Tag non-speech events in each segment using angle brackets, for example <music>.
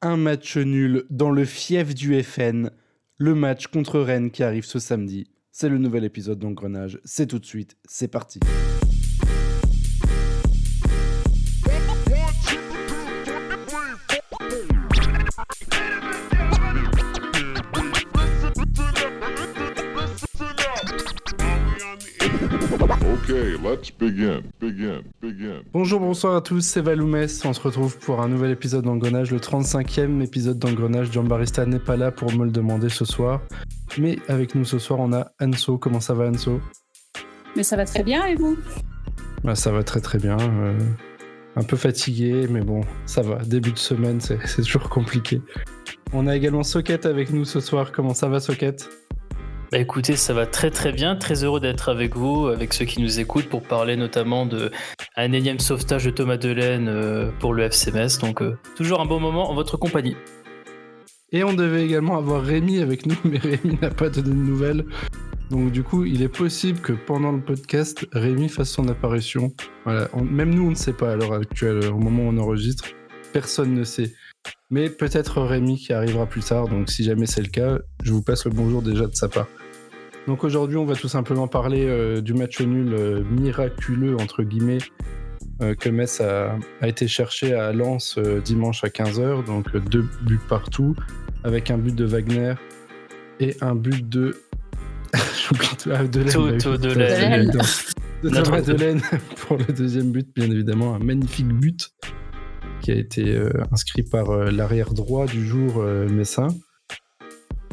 un match nul dans le fief du FN, le match contre Rennes qui arrive ce samedi. C'est le nouvel épisode d'Engrenage, c'est tout de suite, c'est parti. Let's begin, begin, begin. Bonjour, bonsoir à tous, c'est Valoumès. On se retrouve pour un nouvel épisode d'Engrenage, le 35e épisode d'Engrenage. John Barista n'est pas là pour me le demander ce soir. Mais avec nous ce soir, on a Anso. Comment ça va, Anso? Mais ça va très bien, et vous? Bah, Ça va très très bien. Euh, un peu fatigué, mais bon, ça va. Début de semaine, c'est toujours compliqué. On a également Socket avec nous ce soir. Comment ça va, Socket? Bah écoutez, ça va très très bien, très heureux d'être avec vous, avec ceux qui nous écoutent pour parler notamment de un énième sauvetage de Thomas Delaine euh, pour le FCMS. Donc euh, toujours un bon moment en votre compagnie. Et on devait également avoir Rémi avec nous, mais Rémi n'a pas donné de nouvelles. Donc du coup, il est possible que pendant le podcast, Rémi fasse son apparition. Voilà, même nous, on ne sait pas à l'heure actuelle, au moment où on enregistre. Personne ne sait. Mais peut-être Rémi qui arrivera plus tard. Donc si jamais c'est le cas, je vous passe le bonjour déjà de sa part. Donc aujourd'hui, on va tout simplement parler euh, du match nul euh, miraculeux, entre guillemets, euh, que Metz a, été cherché à Lens dimanche à 15h. Donc deux buts partout, avec un but de Wagner et un but de. <laughs> de Delaine. De Delaine pour le deuxième but, bien évidemment. Un magnifique but qui a été inscrit par l'arrière droit du jour Messin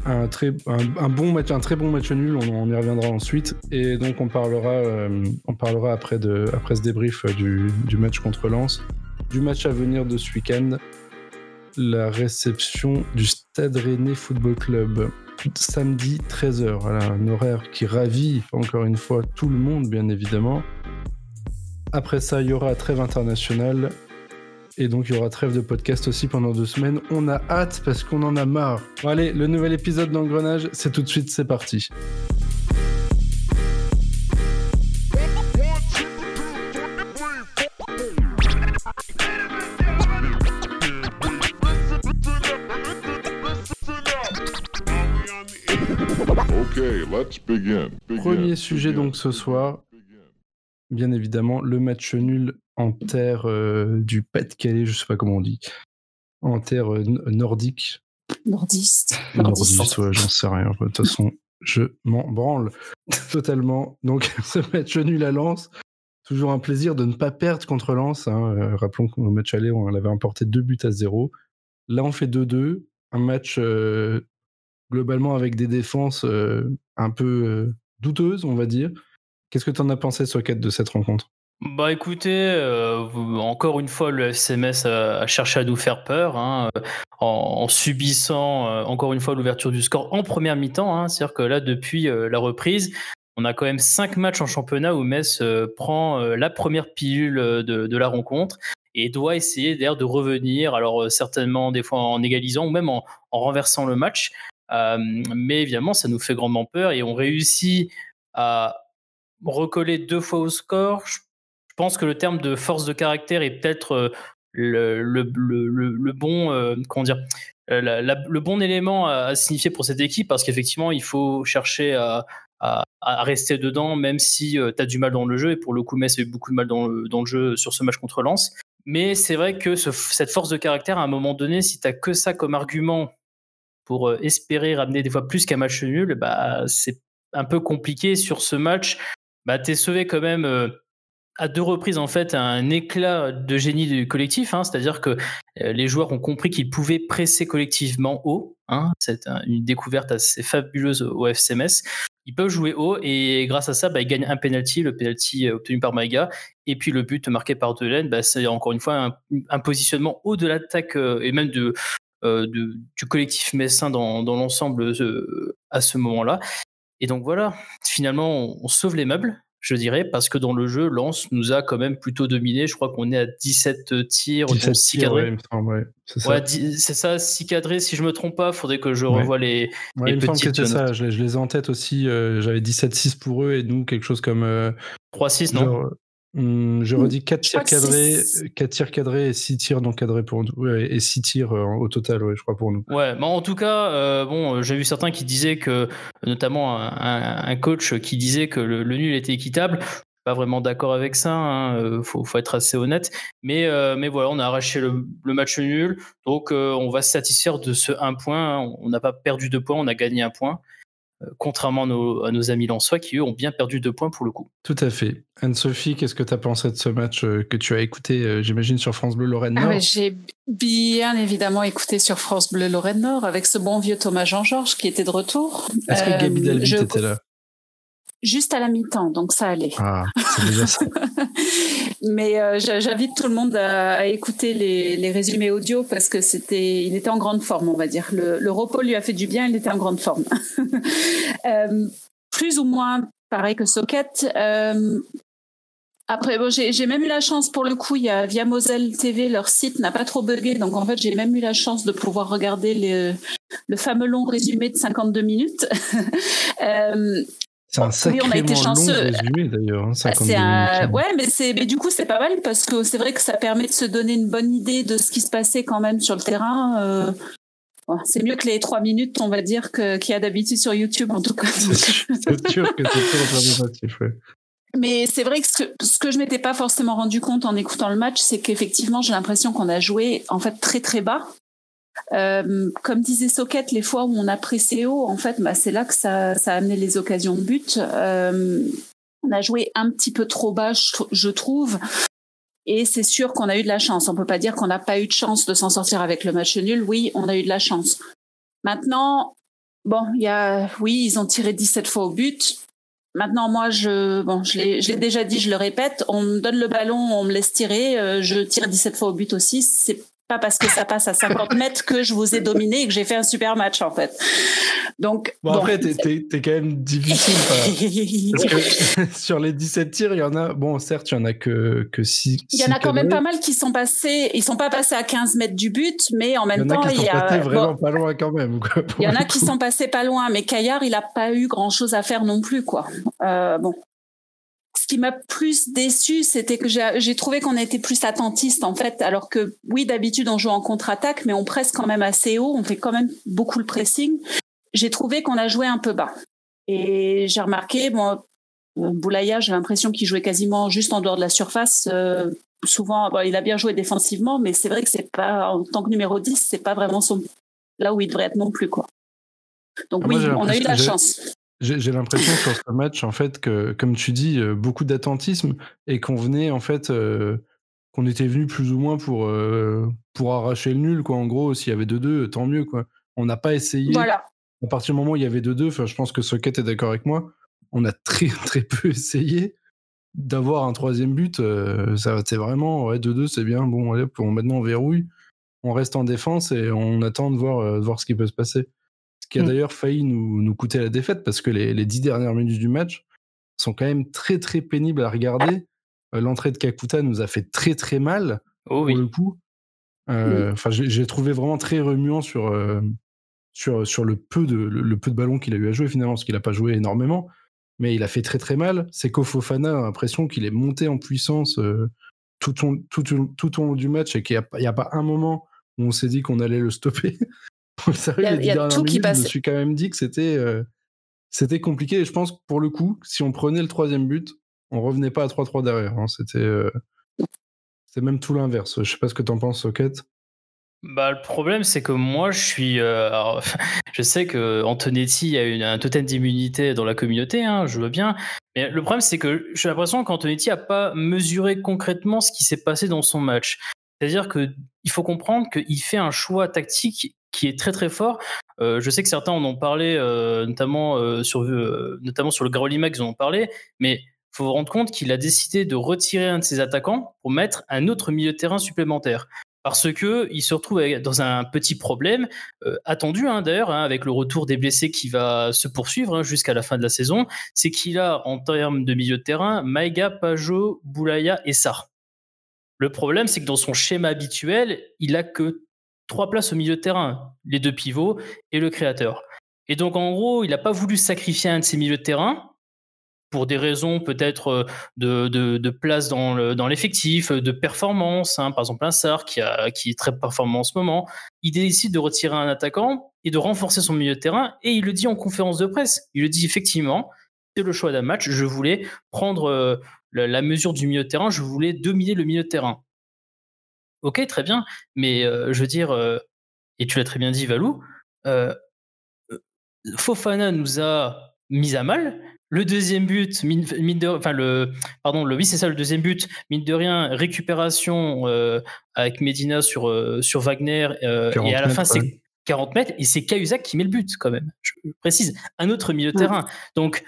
un, très, un, bon match, un très bon match nul, on, y reviendra ensuite. Et donc on parlera, euh, on parlera après, de, après ce débrief du, du, match contre Lens, du match à venir de ce week-end, la réception du Stade Rennais Football Club. Samedi 13h, voilà, un horaire qui ravit encore une fois tout le monde, bien évidemment. Après ça, il y aura trêve internationale et donc, il y aura trêve de podcast aussi pendant deux semaines. On a hâte parce qu'on en a marre. Bon, allez, le nouvel épisode d'Engrenage, c'est tout de suite, c'est parti. Premier sujet donc ce soir, bien évidemment, le match nul en terre euh, du Pas-de-Calais, je sais pas comment on dit, en terre nordique. <laughs> Nordiste. Nordiste, ouais, j'en sais rien. De toute façon, je m'en branle totalement. Donc, <laughs> ce match nul à Lens, toujours un plaisir de ne pas perdre contre Lens. Hein. Rappelons qu'au match aller, on avait emporté deux buts à zéro. Là, on fait 2-2. Un match globalement avec des défenses un peu douteuses, on va dire. Qu'est-ce que tu en as pensé, Socket, de cette rencontre? Bah écoutez, euh, encore une fois, le FCMS a, cherché à nous faire peur hein, euh, en, subissant euh, encore une fois l'ouverture du score en première mi-temps. Hein. C'est-à-dire que là, depuis la reprise, on a quand même cinq matchs en championnat où Metz prend la première pilule de, la rencontre et doit essayer d'ailleurs de revenir. Alors certainement des fois en égalisant ou même en, en renversant le match. mais évidemment, ça nous fait grandement peur et on réussit à recoller deux fois au score. Je pense que le terme de force de caractère est peut-être euh, le, le, le, bon, euh, comment dire, euh, le bon élément à, signifier pour cette équipe parce qu'effectivement, il faut chercher à, rester dedans, même si tu as du mal dans le jeu. Et pour le coup, Metz a eu beaucoup de mal dans le, dans le jeu sur ce match contre Lens. Mais c'est vrai que cette force de caractère, à un moment donné, si tu que ça comme argument pour espérer ramener des fois plus qu'un match nul, bah, c'est un peu compliqué sur ce match. Bah, tu es sauvé quand même à deux reprises en fait un éclat de génie du collectif, hein, c'est-à-dire que euh, les joueurs ont compris qu'ils pouvaient presser collectivement haut. Hein, c'est une découverte assez fabuleuse au FCMS. Ils peuvent jouer haut et grâce à ça, bah, ils gagnent un penalty, le penalty euh, obtenu par Maïga, et puis le but marqué par Delaine, bah, c'est encore une fois un, positionnement haut de l'attaque euh, et même de, du collectif messin dans, dans l'ensemble à ce moment-là. Et donc voilà, finalement, on sauve les meubles je dirais, parce que dans le jeu, Lance nous a quand même plutôt dominé. Je crois qu'on est à 17 tirs, 17 6 cadrés. Ouais, c'est ça. c'est ça, 6 cadrés. Si je me trompe pas, il faudrait que je revoie les, les il petites. ça. Je, les ai en tête aussi. Euh, j'avais 17-6 pour eux et nous, quelque chose comme. 3-6, euh, non? Hum, je Hmm, redis 4 je tirs cadrés, c'est- 4 tirs cadrés et 6 tirs non cadrés pour nous. Ouais, et 6 tirs euh, au total, ouais, je crois, pour nous. Ouais, mais en tout cas, euh, bon, euh, j'ai vu certains qui disaient que, notamment un, coach qui disait que le, le nul était équitable. Je suis pas vraiment d'accord avec ça. Hein, euh, faut, faut être assez honnête. Mais, euh, mais voilà, on a arraché le, le match nul, donc euh, on va se satisfaire de ce un point. hein. On n'a pas perdu deux points, on a gagné un point. Euh, contrairement à nos, à nos amis lensois qui eux ont bien perdu deux points pour le coup. Tout à fait. Anne-Sophie, qu'est-ce que tu as pensé de ce match euh, que tu as écouté, euh, j'imagine, sur France Bleu Lorraine Ah Nord ouais, J'ai bien évidemment écouté sur France Bleu Lorraine Nord avec ce bon vieux Thomas Jean-Georges qui était de retour. Est-ce que Gabi Dalvit je- était là? Juste à la mi-temps, donc ça allait. Ah, c'est déjà ça. <laughs> Mais euh, j'invite tout le monde à, à écouter les, les résumés audio parce que c'était, il était en grande forme, on va dire. Le, le repos lui a fait du bien, il était en grande forme. <laughs> Euh, plus ou moins pareil que Socket. Euh, après, bon, j'ai même eu la chance pour le coup, il y a via Moselle TV, leur site n'a pas trop bugué, donc en fait j'ai même eu la chance de pouvoir regarder le, le fameux long résumé de 52 minutes. <laughs> Euh, C'est un Oui, on a été chanceux. résumé, d'ailleurs. hein, 52 c'est un... Ouais, mais c'est, mais du coup, c'est pas mal parce que c'est vrai que ça permet de se donner une bonne idée de ce qui se passait quand même sur le terrain. Euh, c'est mieux que les trois minutes, on va dire, qu'il y a d'habitude sur YouTube, en tout cas. <laughs> C'est sûr- que c'est plus représentatif. ouais. Mais c'est vrai que ce, que ce que je m'étais pas forcément rendu compte en écoutant le match, c'est qu'effectivement, j'ai l'impression qu'on a joué en fait très très bas. Euh, comme disait Socket, les fois où on a pressé haut, en fait, bah, c'est là que ça, a amené les occasions de but. Euh, on a joué un petit peu trop bas, je, tr- je trouve. Et c'est sûr qu'on a eu de la chance. On peut pas dire qu'on n'a pas eu de chance de s'en sortir avec le match nul. Oui, on a eu de la chance. Maintenant, bon, il y a, oui, ils ont tiré 17 fois au but. Maintenant, moi, je, bon, je l'ai déjà dit, je le répète, on me donne le ballon, on me laisse tirer, euh, je tire 17 fois au but aussi. C'est pas parce que ça passe à 50 <laughs> mètres que je vous ai dominé et que j'ai fait un super match, en fait. Donc, Bon, bon. après, t'es- t'es t'es quand même difficile. <laughs> Parce que <laughs> sur les 17 tirs, il y en a. Bon, certes, il y en a que, que 6. Il y en a quand même pas mal qui sont passés, ils sont pas passés à 15 mètres du but, mais en Il y même en a temps, qui il sont y a, passés bon, vraiment pas loin quand même. quoi, il y en a qui sont passés pas loin, mais Caillard, il a pas eu grand chose à faire non plus, quoi. Euh, bon. Ce qui m'a plus déçu, c'était que j'ai trouvé qu'on était plus attentiste, en fait, alors que, oui, d'habitude, on joue en contre-attaque, mais on presse quand même assez haut, on fait quand même beaucoup le pressing. J'ai trouvé qu'on a joué un peu bas. Et j'ai remarqué, bon, Boulaya, j'ai l'impression qu'il jouait quasiment juste en dehors de la surface. Euh, souvent, bon, il a bien joué défensivement, mais c'est vrai que c'est pas, en tant que numéro 10, c'est pas vraiment son, là où il devrait être non plus, quoi. Donc Ah, oui, on a eu de la chance. J'ai l'impression sur ce match, en fait, que, comme tu dis, euh, beaucoup d'attentisme et qu'on venait, en fait, euh, qu'on était venu plus ou moins pour, euh, pour arracher le nul, quoi. En gros, s'il y avait 2-2, tant mieux, quoi. On n'a pas essayé. Voilà. À partir du moment où il y avait 2-2, enfin, je pense que Socket est d'accord avec moi, on a très, <laughs> très peu essayé d'avoir un troisième but. euh, ça c'est vraiment, ouais, 2-2, c'est bien. Bon, allez, on, maintenant, on verrouille. On reste en défense et on attend de voir, de voir ce qui peut se passer. Ce qui a Mm. d'ailleurs failli nous, nous coûter la défaite parce que les, les dix dernières minutes du match sont quand même très très pénibles à regarder. Euh, L'entrée de Kakuta nous a fait très très mal Oh pour oui. le coup. Euh, Enfin, j'ai trouvé vraiment très remuant sur, euh, sur, sur le, peu de, le, le peu de ballons qu'il a eu à jouer finalement, parce qu'il n'a pas joué énormément. Mais il a fait très très mal. Seko Fofana a l'impression qu'il est monté en puissance tout, au, tout, tout long du match et qu'il n'y a, a pas un moment où on s'est dit qu'on allait le stopper. <laughs> <laughs> Il y a- les il dix y a dernières tout qui minutes, je me passe. suis quand même dit que c'était euh, c'était compliqué. Et je pense que pour le coup, si on prenait le troisième but, on revenait pas à 3-3 derrière. hein. C'était euh, c'est même tout l'inverse. Je sais pas ce que t'en penses, Socket. Bah, le problème, c'est que moi, je suis. euh, alors, <laughs> je sais que Antonetti a une, un totem d'immunité dans la communauté, hein, je veux bien. Mais le problème, c'est que j'ai l'impression qu'Antonetti n'a pas mesuré concrètement ce qui s'est passé dans son match. C'est-à-dire qu'il faut comprendre qu'il fait un choix tactique qui est très très fort. Euh, je sais que certains en ont parlé, euh, notamment, euh, sur, notamment sur le Graulimax, ils en ont parlé, mais il faut vous rendre compte qu'il a décidé de retirer un de ses attaquants pour mettre un autre milieu de terrain supplémentaire parce que il se retrouve dans un petit problème attendu hein, d'ailleurs hein, avec le retour des blessés qui va se poursuivre hein, jusqu'à la fin de la saison, c'est qu'il a en termes de milieu de terrain Maïga, Pajot, Boulaya et Sarr. Le problème c'est que dans son schéma habituel, il a que trois places au milieu de terrain, les deux pivots et le créateur. Et donc en gros, il n'a pas voulu sacrifier un de ses milieux de terrain pour des raisons peut-être de, place dans l'effectif, de performance. Hein. Par exemple, un Sar qui, qui est très performant en ce moment, il décide de retirer un attaquant et de renforcer son milieu de terrain. Et il le dit en conférence de presse. Il le dit effectivement, c'est le choix d'un match. Je voulais prendre la, mesure du milieu de terrain. Je voulais dominer le milieu de terrain. Ok, très bien. Mais je veux dire, et tu l'as très bien dit, Valou, Fofana nous a mis à mal. Le deuxième but, mine, enfin le, pardon, le oui c'est ça le deuxième but, mine de rien, récupération avec Medina sur sur Wagner et à la fin c'est 40 mètres et c'est Cahuzac qui met le but quand même. Je précise, un autre milieu de terrain. Donc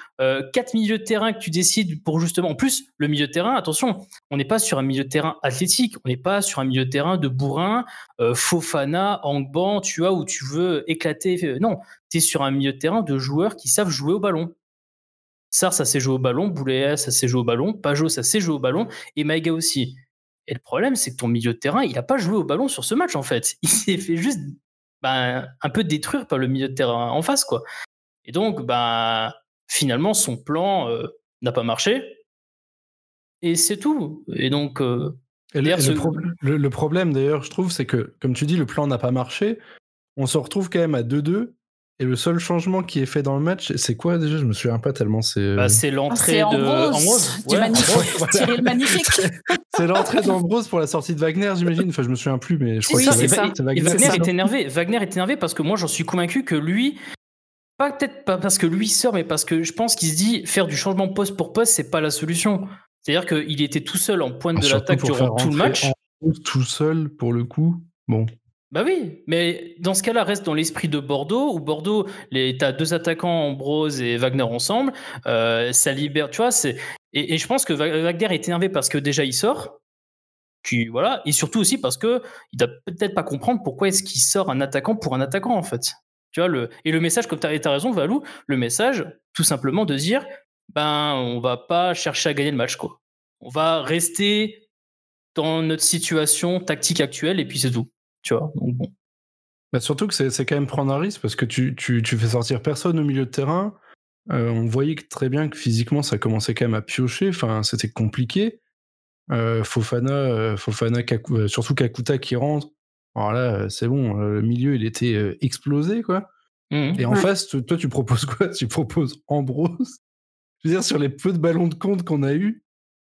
quatre milieux de terrain que tu décides pour justement. En plus, le milieu de terrain, attention, on n'est pas sur un milieu de terrain athlétique, on n'est pas sur un milieu de terrain de bourrin, Fofana, Angban, tu vois, où tu veux éclater. Non, tu es sur un milieu de terrain de joueurs qui savent jouer au ballon. Sar, ça s'est joué au ballon. Bouléa, ça s'est joué au ballon. Pajot, ça s'est joué au ballon. Et Maïga aussi. Et le problème, c'est que ton milieu de terrain, il n'a pas joué au ballon sur ce match, en fait. <laughs> Il s'est fait juste ben, un peu détruire par le milieu de terrain en face, quoi. Et donc, ben, finalement, son plan euh, n'a pas marché. Et c'est tout. Et donc. Euh, le, problème, d'ailleurs, je trouve, c'est que, comme tu dis, le plan n'a pas marché. On se retrouve quand même à 2-2 et le seul changement qui est fait dans le match, c'est quoi déjà? Je me souviens pas tellement. C'est bah, c'est l'entrée ah, de du magnifique. magnifique. <laughs> c'est l'entrée d'Ambrose pour la sortie de Wagner, j'imagine. Enfin, je me souviens plus, mais je crois que c'est ça. Wagner, Wagner est énervé. Wagner est énervé parce que moi, j'en suis convaincu que lui, pas peut-être pas parce que lui sort, mais parce que je pense qu'il se dit faire du changement poste pour poste, c'est pas la solution. C'est-à-dire qu'il était tout seul en pointe de l'attaque durant tout le match. Tout seul pour le coup. Bon. Bah oui, mais dans ce cas-là, reste dans l'esprit de Bordeaux, où Bordeaux, tu as deux attaquants, Ambrose et Wagner ensemble, euh, ça libère, tu vois. Et, je pense que Wagner est énervé parce que déjà il sort, voilà, et surtout aussi parce que il doit peut-être pas comprendre pourquoi est-ce qu'il sort un attaquant pour un attaquant, en fait. Tu vois. Et le message, comme tu as, raison, Valou, le message, tout simplement de dire, ben, on va pas chercher à gagner le match, quoi. On va rester dans notre situation tactique actuelle, et puis c'est tout. Tu vois, bon. Bah, surtout que c'est quand même prendre un risque parce que tu, tu, tu fais sortir personne au milieu de terrain. Euh, on voyait très bien que physiquement ça commençait quand même à piocher. Enfin, c'était compliqué. Euh, Fofana, euh, Fofana surtout Kakuta qui rentre. Alors là, c'est bon, le milieu il était explosé quoi. Mmh. Et en face, toi tu proposes quoi? <laughs> Tu proposes Ambrose? Je veux dire, sur les peu de ballons de compte qu'on a eu,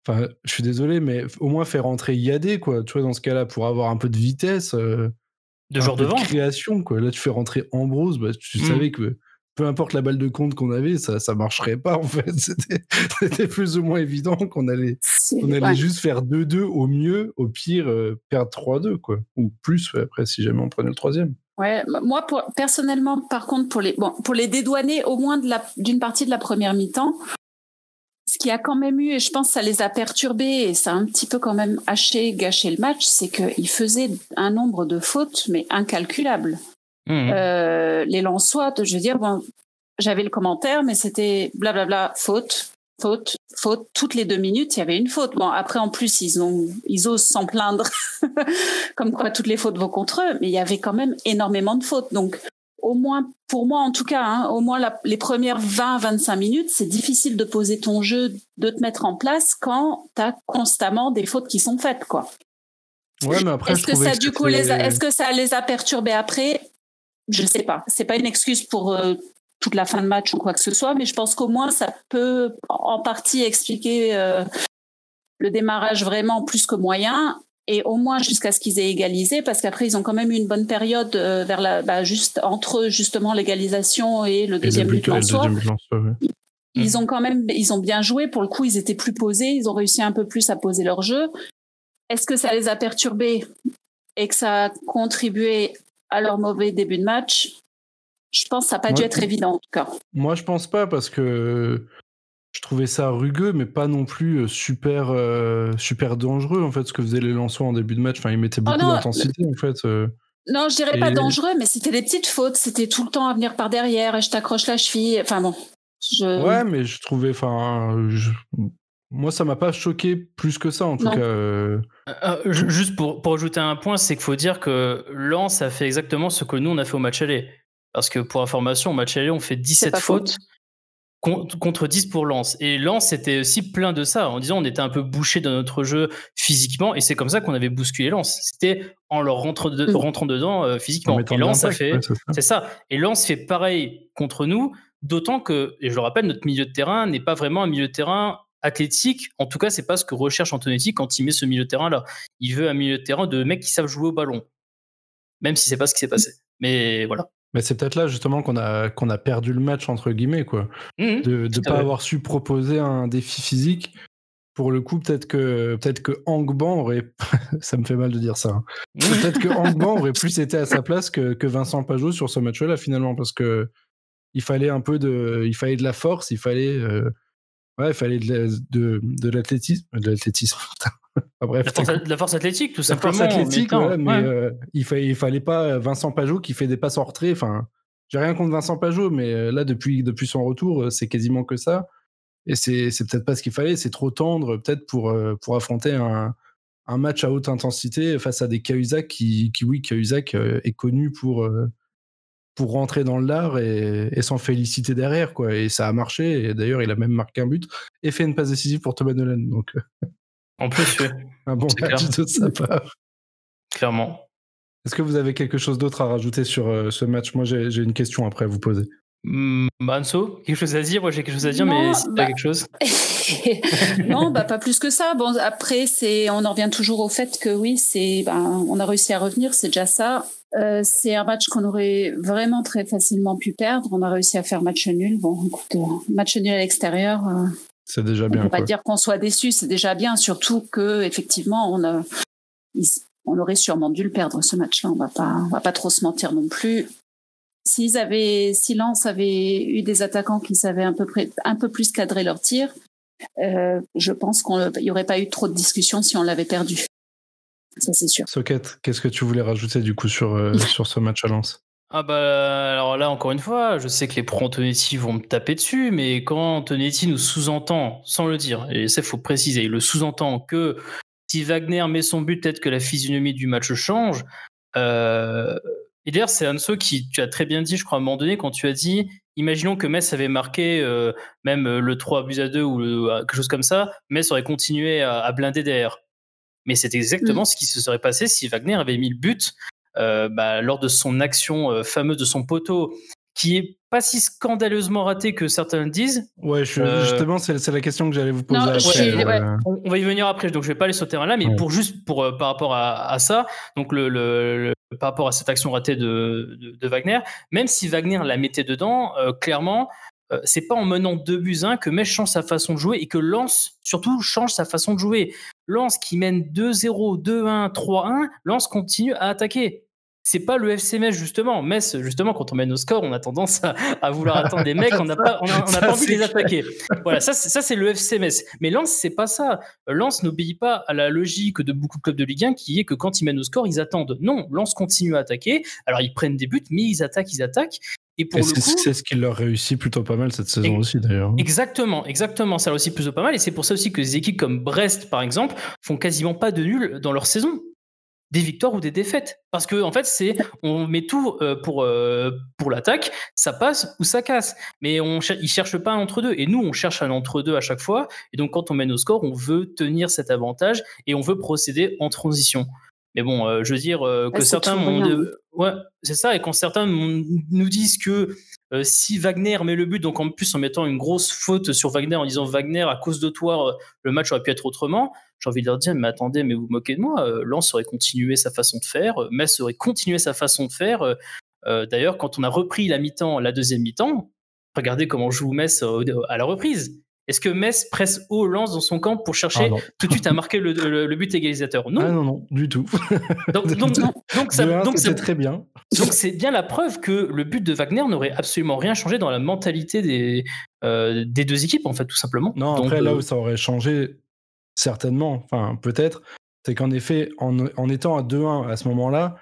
Enfin, je suis désolé, mais au moins faire rentrer Yadé, quoi. Tu vois, dans ce cas-là, pour avoir un peu de vitesse. Euh, de genre de création, quoi. Là, tu fais rentrer Ambrose, bah, tu mmh. savais que peu importe la balle de compte qu'on avait, ça, ça marcherait pas, en fait. <laughs> C'était plus ou moins évident qu'on allait, on allait juste faire 2-2 au mieux, au pire, euh, perdre 3-2, quoi. Ou plus, après, si jamais on prenait le troisième. Ouais, moi, pour, personnellement, par contre, pour les, bon, pour les dédouaner au moins d'une partie de la première mi-temps, qui a quand même eu, et je pense que ça les a perturbés et ça a un petit peu quand même haché, gâché le match, c'est qu'ils faisaient un nombre de fautes, mais incalculables. Mmh. Euh, les Lensois, je veux dire, bon, j'avais le commentaire, mais c'était blablabla, faute, faute, faute. Toutes les deux minutes, il y avait une faute. Bon, après, en plus, ils ont, ils osent s'en plaindre, <laughs> comme quoi toutes les fautes vont contre eux, mais il y avait quand même énormément de fautes. Donc, au moins, pour moi en tout cas, hein, au moins les premières 20-25 minutes, c'est difficile de poser ton jeu, de te mettre en place quand tu as constamment des fautes qui sont faites. quoi. Ouais, mais après, est-ce que ça, du coup, les est-ce que ça les a perturbés après? Je ne sais pas. C'est pas une excuse pour euh, toute la fin de match ou quoi que ce soit, mais je pense qu'au moins ça peut en partie expliquer euh, le démarrage vraiment plus que moyen et au moins jusqu'à ce qu'ils aient égalisé, parce qu'après ils ont quand même eu une bonne période euh, vers la, bah, juste entre justement l'égalisation et le deuxième but en soi. Ils mmh. ont quand même, ils ont bien joué. Pour le coup, ils étaient plus posés. Ils ont réussi un peu plus à poser leur jeu. Est-ce que ça les a perturbés et que ça a contribué à leur mauvais début de match? Je pense que ça n'a pas dû être évident en tout cas. Moi, je pense pas parce que je trouvais ça rugueux, mais pas non plus euh, super, euh, super dangereux, en fait, ce que faisaient les lanceurs en début de match. Enfin, ils mettaient oh beaucoup d'intensité, en fait. Euh. Non, je dirais pas dangereux, mais c'était des petites fautes. C'était tout le temps à venir par derrière et je t'accroche la cheville. Enfin bon. Ouais, mais je trouvais. Enfin, moi, ça m'a pas choqué plus que ça, en tout cas. juste pour, pour ajouter un point, c'est qu'il faut dire que Lens a fait exactement ce que nous, on a fait au match aller. Parce que pour information, au match aller, on fait 17 fautes contre 10 pour Lens. Et Lens était aussi plein de ça, en disant on était un peu bouché dans notre jeu physiquement, et c'est comme ça qu'on avait bousculé Lens. C'était en leur rentrant, Mm. rentrant dedans euh, physiquement. Et Lens, ça fait, ouais, c'est ça. c'est ça. Et Lens fait pareil contre nous, d'autant que, et je le rappelle, notre milieu de terrain n'est pas vraiment un milieu de terrain athlétique. En tout cas, c'est pas ce que recherche Antonetti quand il met ce milieu de terrain là. Il veut un milieu de terrain de mecs qui savent jouer au ballon, même si c'est pas ce qui s'est passé. Mais voilà. Mais c'est peut-être là justement qu'on a, qu'on a perdu le match, entre guillemets, quoi. Mhm. De ne pas avoir su proposer un défi physique. Pour le coup, peut-être que, peut que Angban aurait. <laughs> ça me fait mal de dire ça. hein. Peut-être que Angban aurait <laughs> plus été à sa place que, que Vincent Pajot sur ce match-là, finalement, parce que il fallait un peu de, il fallait de la force, il fallait, euh, ouais, il fallait de, la- de, de l'athlétisme, de l'athlétisme. <laughs> <laughs> bref, La force, la athlétique, tout la simplement. force athlétique, mais, ouais, mais ouais. euh, il, il fallait pas Vincent Pajot qui fait des passes en retrait. Enfin, j'ai rien contre Vincent Pajot, mais euh, là, depuis, depuis son retour, euh, c'est quasiment que ça. Et c'est peut-être pas ce qu'il fallait. C'est trop tendre, peut-être, pour, euh, pour affronter un, un match à haute intensité face à des Cahuzac qui, qui oui, Cahuzac euh, est connu pour, euh, pour rentrer dans l'art et, et s'en féliciter derrière. Quoi. Et ça a marché. Et d'ailleurs, il a même marqué un but et fait une passe décisive pour Thomas Nolan. Donc, euh, En plus, oui, un bon C'est match <laughs> clair. de sa part. clairement. Est-ce que vous avez quelque chose d'autre à rajouter sur euh, ce match? Moi, j'ai j'ai une question après à vous poser. Anso, quelque chose à dire? Moi, j'ai quelque chose à dire, Non, mais si t'as bah- quelque chose. <laughs> non, bah pas plus que ça. Bon, après, c'est, on en revient toujours au fait que oui, c'est, ben, on a réussi à revenir, c'est déjà ça. Euh, c'est un match qu'on aurait vraiment très facilement pu perdre. On a réussi à faire match nul. Bon, écoute, euh, match nul à l'extérieur. euh, C'est déjà on bien. peut pas dire qu'on soit déçu, c'est déjà bien. Surtout que effectivement, on a, il- on aurait sûrement dû le perdre ce match-là. On va pas, on va pas trop se mentir non plus. S'ils avaient, si Lens avait eu des attaquants qui savaient un peu près, un peu plus cadrer leurs tirs, euh, je pense qu'il n'y aurait pas eu trop de discussions si on l'avait perdu. Ça, c'est sûr. Socket, qu'est-ce que tu voulais rajouter du coup sur, euh, <laughs> sur ce match à Lens? Ah bah alors là encore une fois, je sais que les pro Antonetti vont me taper dessus, mais quand Antonetti nous sous-entend, sans le dire, et ça faut préciser, il le sous-entend que si Wagner met son but, peut-être que la physionomie du match change. Euh, et d'ailleurs, c'est Anso qui, tu as très bien dit, je crois, à un moment donné, quand tu as dit, imaginons que Metz avait marqué euh, même euh, le 3 buts à 2 ou le- quelque chose comme ça, Metz aurait continué à, à blinder derrière. Mais c'est exactement ce qui se serait passé si Wagner avait mis le but bah, lors de son action euh, fameuse de son poteau, qui est pas si scandaleusement ratée que certains le disent. Ouais, je- Euh, justement, c'est la question que j'allais vous poser Non, après. je suis- euh, ouais. On, on va y venir après, donc je vais pas aller sur ce terrain-là, mais Ouais. pour juste pour euh, par rapport à, à ça, donc le, le- le- par rapport à cette action ratée de, de, de Wagner, même si Wagner la mettait dedans, euh, clairement, euh, c'est pas en menant 2 buts 1 que Metz change sa façon de jouer et que Lens surtout change sa façon de jouer. Lens qui mène 2-0, 2-1, 3-1, Lens continue à attaquer. C'est pas le FC Metz justement. Metz justement quand on mène au score, on a tendance à, à vouloir attendre des mecs, on n'a pas, on a, on a Ça, pas envie de les attaquer. Voilà, ça c'est ça c'est le FC Metz. Mais Lens c'est pas ça. Lens n'obéit pas à la logique de beaucoup de clubs de Ligue 1 qui est que quand ils mènent au score, ils attendent. Non, Lens continue à attaquer. Alors ils prennent des buts, mais ils attaquent, ils attaquent. Et pour Et le c'est coup, c'est ce qui leur réussit plutôt pas mal cette saison Et- aussi d'ailleurs. hein. Exactement, exactement. Ça aussi plus de pas mal. Et c'est pour ça aussi que des équipes comme Brest, par exemple, font quasiment pas de nul dans leur saison. Des victoires ou des défaites. Parce que, en fait, c'est, <laughs> on met tout euh, pour, euh, pour l'attaque, ça passe ou ça casse. Mais on cher- ils cherchent pas un entre-deux. Et nous, on cherche un entre-deux à chaque fois. Et donc, quand on mène au score, on veut tenir cet avantage et on veut procéder en transition. Mais bon, euh, je veux dire euh, que Ah, certains ouais, c'est ça. Et quand certains nous disent que euh, si Wagner met le but, donc en plus en mettant une grosse faute sur Wagner en disant Wagner, à cause de toi, le match aurait pu être autrement, j'ai envie de leur dire, mais attendez, mais vous vous moquez de moi, Lens aurait continué sa façon de faire, Metz aurait continué sa façon de faire. D'ailleurs, quand on a repris la mi-temps, la deuxième mi-temps, regardez comment joue Metz à la reprise. Est-ce que Metz presse haut Lens dans son camp pour chercher Ah tout de suite à marquer le, le- le but égalisateur? Non. Ah non, non, du tout. <laughs> <laughs> donc, donc, Non. donc ça, De un, donc ça- c'était très bien. donc c'est bien la preuve que le but de Wagner n'aurait absolument rien changé dans la mentalité des, euh, des deux équipes, en fait, tout simplement. Non, après, là euh, où ça aurait changé, certainement, enfin, peut-être, c'est qu'en effet, en, en étant à 2-1 à ce moment-là,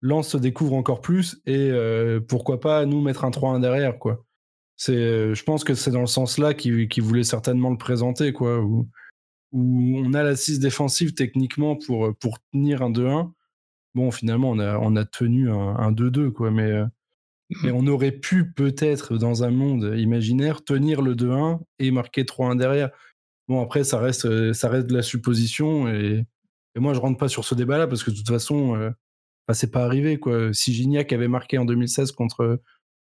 Lens se découvre encore plus et euh, pourquoi pas nous mettre un 3-1 derrière, quoi. C'est, euh, je pense que c'est dans le sens-là qu'il qu'il voulait certainement le présenter, quoi, où, où on a l'assise défensive techniquement pour, pour tenir un 2-1. Bon, finalement, on a, on a tenu un, un 2-2, quoi, mais, euh, Mais on aurait pu peut-être, dans un monde imaginaire, tenir le 2-1 et marquer 3-1 derrière. Bon, après, ça reste, ça reste de la supposition. Et, moi, je rentre pas sur ce débat-là parce que de toute façon, euh, bah, c'est pas arrivé. Quoi. Si Gignac avait marqué en 2016 contre,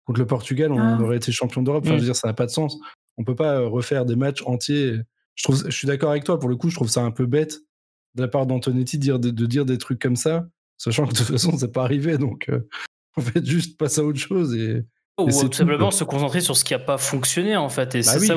contre le Portugal, on ah. aurait été champion d'Europe. Enfin, je veux dire, ça n'a pas de sens. On peut pas refaire des matchs entiers. Je, trouve, je suis d'accord avec toi. Pour le coup, je trouve ça un peu bête de la part d'Antonetti de, de, dire des trucs comme ça, sachant que de toute façon, c'est pas arrivé. Donc, euh, <laughs> en fait, juste passer à autre chose et. Ou tout simplement se concentrer sur ce qui n'a pas fonctionné en fait. Et bah c'est ça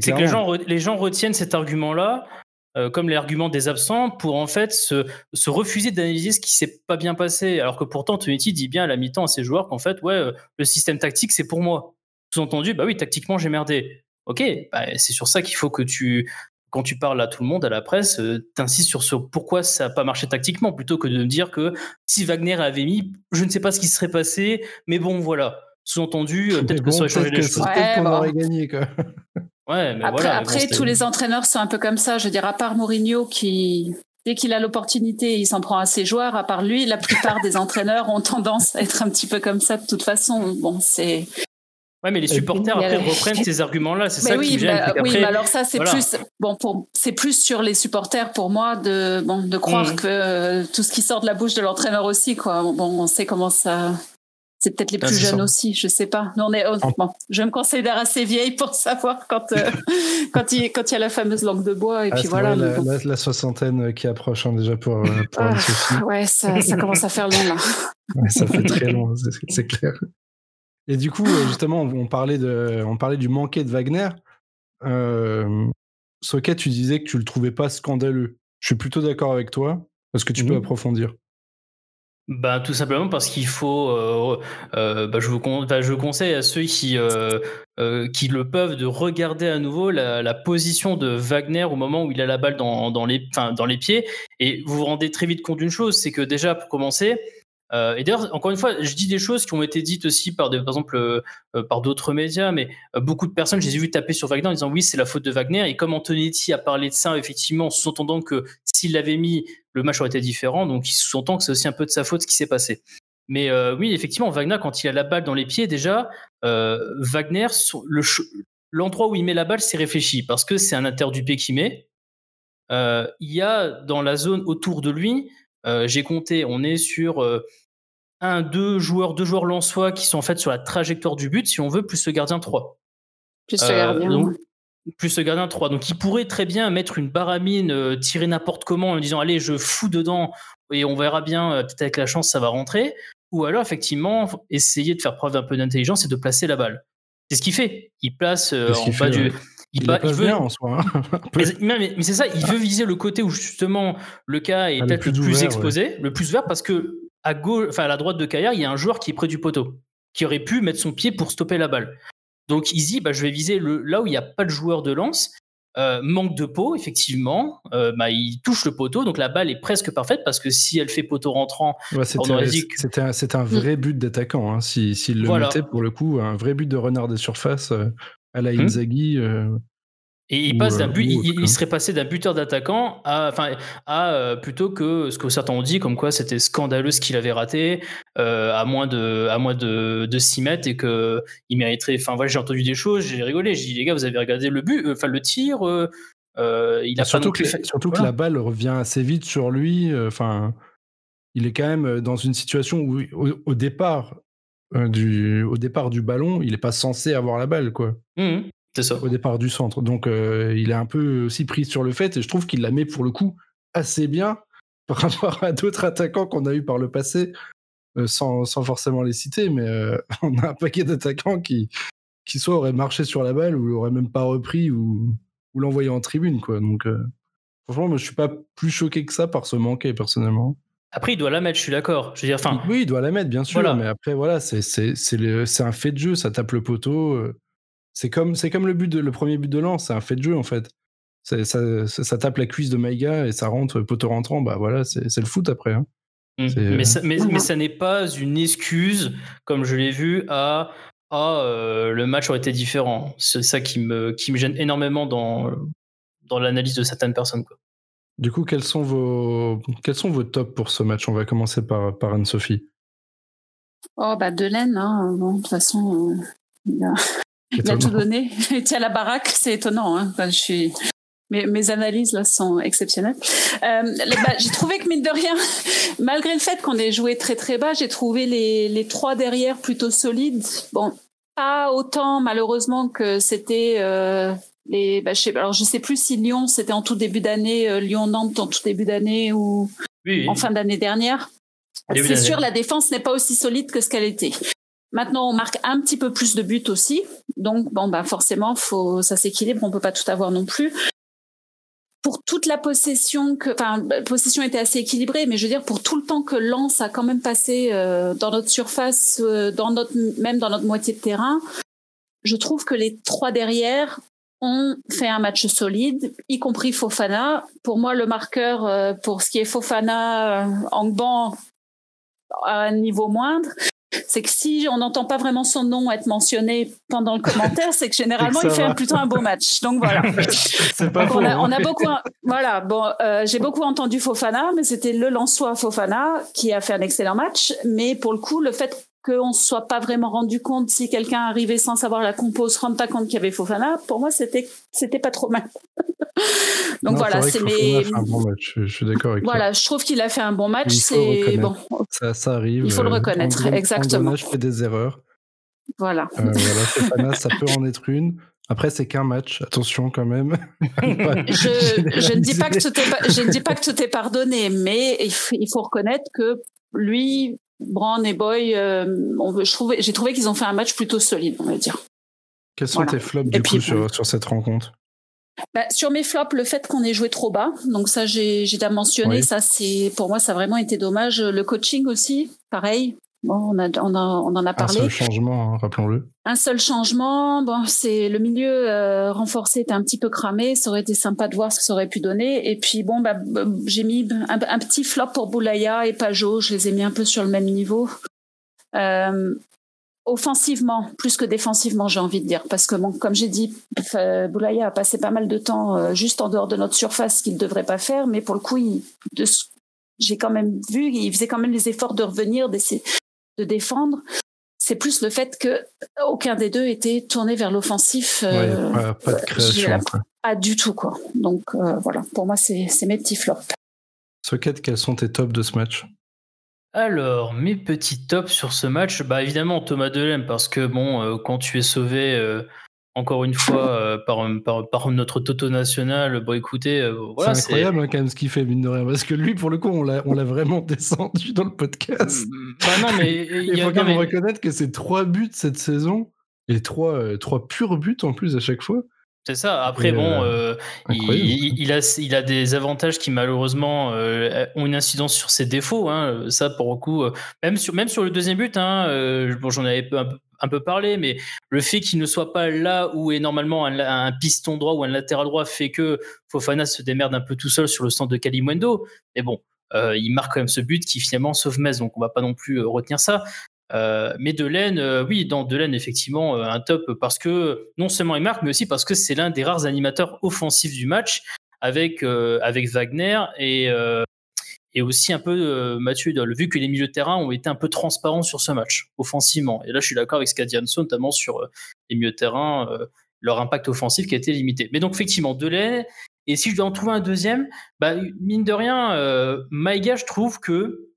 c'est que les gens, les gens retiennent cet argument-là euh, comme l'argument des absents pour en fait se, se refuser d'analyser ce qui s'est pas bien passé. Alors que pourtant, Antonetti dit bien à la mi-temps à ses joueurs qu'en fait, ouais, euh, le système tactique c'est pour moi. Sous-entendu, bah oui, tactiquement j'ai merdé. Ok, bah, c'est sur ça qu'il faut que tu quand tu parles à tout le monde, à la presse, euh, tu insistes sur, sur, pourquoi ça n'a pas marché tactiquement, plutôt que de me dire que si Wagner avait mis, je ne sais pas ce qui serait passé, mais bon, voilà. Sous-entendu, euh, peut-être que ça aurait changé les choses. Peut-être qu'on aurait gagné, quoi. Ouais, mais après, après tous les entraîneurs sont un peu comme ça. Je veux dire, à part Mourinho qui, dès qu'il a l'opportunité, il s'en prend à ses joueurs. À part lui, la plupart des entraîneurs ont tendance à être un petit peu comme ça de toute façon. Bon, c'est Ouais, mais les supporters après reprennent ces arguments-là, c'est ça qui me gêne. Bah, oui, mais alors ça c'est plus bon pour c'est plus sur les supporters pour moi de bon de croire mmh. que euh, tout ce qui sort de la bouche de l'entraîneur aussi quoi. Bon, on sait comment ça. C'est peut-être les ah, plus jeunes aussi, je sais pas. Non, on est, bon, je me considère assez vieille pour savoir quand euh, <laughs> quand il quand il y a la fameuse langue de bois et ah, puis voilà. la, soixantaine qui approche hein, déjà pour, euh, pour ah, Ouais, ça, ça commence à faire long là. <laughs> ouais, ça fait très long, <laughs> c'est clair. Et du coup, euh, justement, on parlait, de, on parlait du manqué de Wagner. Euh, Socket, tu disais que tu le trouvais pas scandaleux. Je suis plutôt d'accord avec toi. Est-ce que tu peux mmh approfondir bah, tout simplement parce qu'il faut. Euh, euh, bah, je, vous bah, conseille à ceux qui, qui le peuvent de regarder à nouveau la, position de Wagner au moment où il a la balle dans, dans, les, dans les pieds. Et vous vous rendez très vite compte d'une chose c'est que déjà, pour commencer, euh, et d'ailleurs, encore une fois, je dis des choses qui ont été dites aussi par, par exemple euh, euh, par d'autres médias, mais beaucoup de personnes, je les ai vues taper sur Wagner en disant oui, c'est la faute de Wagner. Et comme Antonetti a parlé de ça, effectivement, sous-entendant que s'il l'avait mis, le match aurait été différent. Donc, il sous-entend que c'est aussi un peu de sa faute ce qui s'est passé. Mais oui, effectivement, Wagner, quand il a la balle dans les pieds, déjà, Wagner, l'endroit où il met la balle, c'est réfléchi parce que c'est un interdupé qui met. il y a dans la zone autour de lui, j'ai compté, on est sur un, deux joueurs, deux joueurs lensois qui sont en fait sur la trajectoire du but, si on veut, plus le gardien 3. Plus le gardien. Euh, plus le gardien 3. Donc il pourrait très bien mettre une baramine, euh, tirer n'importe comment en disant allez, je fous dedans et on verra bien, euh, peut-être avec la chance, ça va rentrer. Ou alors, effectivement, essayer de faire preuve d'un peu d'intelligence et de placer la balle. C'est ce qu'il fait. Il place en bas du. Il, veut... bien en soi. Hein. <laughs> mais, c'est ça, il veut viser le côté où justement le cas est ah, peut-être le plus, exposé, le plus vert, parce que à gauche, enfin à la droite de Caillard, il y a un joueur qui est près du poteau, qui aurait pu mettre son pied pour stopper la balle. Donc il dit, bah, je vais viser le, là où il n'y a pas de joueur de lance. Euh, manque de peau, effectivement. Euh, bah, il touche le poteau, donc la balle est presque parfaite parce que si elle fait poteau rentrant, c'était un, un, vrai but d'attaquant. Hein, S'il si, le mettait pour le coup, un vrai but de renard des surfaces euh, à la hmm. Inzaghi. Et il, passe d'un euh, but, il, serait passé d'un buteur d'attaquant à, enfin, à euh, plutôt que ce que certains ont dit, comme quoi c'était scandaleux ce qu'il avait raté, euh, à moins de, à moins de, de 6 mètres et que il mériterait. Enfin, voilà, j'ai entendu des choses, j'ai rigolé, j'ai dit les gars, vous avez regardé le but, enfin le tir. il a surtout que, surtout que la balle revient assez vite sur lui. Enfin, il est quand même dans une situation où au, départ du, au départ du ballon, il n'est pas censé avoir la balle, quoi. Mmh ça. Au départ du centre. Donc, euh, il est un peu aussi pris sur le fait, et je trouve qu'il la met pour le coup assez bien <laughs> par rapport à d'autres attaquants qu'on a eu par le passé, euh, sans, sans, forcément les citer, mais euh, <laughs> on a un paquet d'attaquants qui, qui soit auraient marché sur la balle ou l'auraient même pas repris ou, ou l'envoyé en tribune. Quoi. Donc, franchement, moi, je suis pas plus choqué que ça par ce manquer, personnellement. Après, il doit la mettre, je suis d'accord. Je veux dire, enfin. Oui, il doit la mettre, bien sûr. Mais après, voilà, c'est un fait de jeu. Ça tape le poteau. C'est comme, c'est comme le, but de, le premier but de lance, c'est un fait de jeu en fait. Ça, ça, tape la cuisse de Maïga et ça rentre poteau rentrant, bah voilà, c'est le foot après. Hein. Mmh. Mais, ça, mais, mais, ça n'est pas une excuse, comme je l'ai vu, à ah, le match aurait été différent. C'est ça qui me, qui me gêne énormément dans, dans l'analyse de certaines personnes. Quoi. Du coup, quels sont, vos, quels sont vos tops pour ce match? On va commencer par, par Anne-Sophie. Oh, bah, Delaine, hein, bon, de toute façon, il a, tout donné. <laughs> Il tient la baraque, c'est étonnant. Hein, je suis... Mes, mes, analyses là sont exceptionnelles. Euh, bah, j'ai trouvé que mine de rien, <laughs> malgré le fait qu'on ait joué très très bas, j'ai trouvé les, les trois derrière plutôt solides. Bon, pas autant malheureusement que c'était euh, les. Bah, je sais, alors je sais plus si Lyon c'était en tout début d'année, euh, Lyon Nantes en tout début d'année ou en fin d'année dernière. C'est sûr, la défense n'est pas aussi solide que ce qu'elle était. Maintenant, on marque un petit peu plus de buts aussi, donc bon, bah forcément, faut ça s'équilibre. On peut pas tout avoir non plus pour toute la possession que, enfin, la possession était assez équilibrée, mais je veux dire pour tout le temps que Lens a quand même passé euh, dans notre surface, euh, dans notre, même dans notre moitié de terrain, je trouve que les trois derrière ont fait un match solide, y compris Fofana. Pour moi, le marqueur euh, pour ce qui est Fofana, en banc à un niveau moindre, c'est que si on n'entend pas vraiment son nom être mentionné pendant le commentaire, c'est que généralement il fait plutôt un beau match. Donc voilà. <laughs> c'est pas faux, on, a, hein. on, a, beaucoup, voilà. Bon, euh, j'ai beaucoup entendu Fofana, mais c'était le Lensois Fofana qui a fait un excellent match. Mais pour le coup, le fait qu'on ne soit pas vraiment rendu compte si quelqu'un arrivait sans savoir la compo, se rende pas compte qu'il y avait Fofana, pour moi c'était c'était pas trop mal. <laughs> Donc voilà, c'est mes. Bon je, suis d'accord avec Voilà, je trouve qu'il a fait un bon match. C'est bon. Ça, ça, arrive. Il faut le euh, reconnaître, exactement. Je fais des erreurs. Voilà. Euh, voilà, Fofana, ça peut en être une. Après, c'est qu'un match, attention quand même. <laughs> je, je, ne dis pas que tout est, je ne dis pas que tout est pardonné, mais il faut, il faut reconnaître que lui, Brown et Boy, euh, j'ai trouvé qu'ils ont fait un match plutôt solide, on va dire. Quels sont tes flops du coup sur, sur, cette rencontre? Bah, sur mes flops, le fait qu'on ait joué trop bas, donc ça j'ai déjà mentionné, ça c'est pour moi ça a vraiment été dommage. Le coaching aussi, pareil, Bon, on, a, on, on, en a parlé. Un seul changement, hein, rappelons-le. Un seul changement. Bon, c'est le milieu euh, renforcé était un petit peu cramé. Ça aurait été sympa de voir ce que ça aurait pu donner. Et puis bon, bah, j'ai mis un, un, petit flop pour Boulaya et Pajot. Je les ai mis un peu sur le même niveau. Euh, offensivement, plus que défensivement, j'ai envie de dire, parce que bon, comme j'ai dit, Boulaya a passé pas mal de temps euh, juste en dehors de notre surface, qu'il ne devrait pas faire. Mais pour le coup, j'ai quand même vu, il faisait quand même les efforts de revenir, d'essayer de défendre. C'est plus le fait que aucun des deux était tourné vers l'offensif. Euh, pas, de création. Pas du tout, quoi. Donc euh, voilà, pour moi, c'est mes petits flops. Socket, quels sont tes tops de ce match? Alors, mes petits tops sur ce match, bah évidemment Thomas Delem, parce que bon, euh, quand tu es sauvé encore une fois, euh, par, par, par, notre Toto national, bon écoutez, euh, voilà. C'est incroyable hein, quand même ce qu'il fait, mine de rien, parce que lui, pour le coup, on l'a, vraiment <laughs> descendu dans le podcast. Bah non, mais <laughs> il faut quand même reconnaître que c'est trois buts cette saison, et trois, euh, trois purs buts en plus à chaque fois. C'est ça. Après, bon, il, il, a, il a des avantages qui malheureusement ont une incidence sur ses défauts. Hein. Ça, pour le coup, même sur, même sur le deuxième but, hein, bon, j'en avais un peu, un peu parlé, mais le fait qu'il ne soit pas là où est normalement un, piston droit ou un latéral droit fait que Fofana se démerde un peu tout seul sur le centre de Kalimwendo. Mais bon, euh, il marque quand même ce but qui finalement sauve Metz, donc on va pas non plus euh, retenir ça. Euh, mais Delaine, oui, dans Delaine, effectivement, un top parce que non seulement il marque, mais aussi parce que c'est l'un des rares animateurs offensifs du match avec, avec Wagner et, et aussi un peu euh, Mathieu vu que les milieux de terrain ont été un peu transparents sur ce match, offensivement. Et là, je suis d'accord avec ce qu'a dit notamment sur euh, les milieux de terrain, euh, leur impact offensif qui a été limité. Mais donc, effectivement, Delay. Et si je dois en trouver un deuxième, bah, mine de rien, euh, Maïga, je trouve que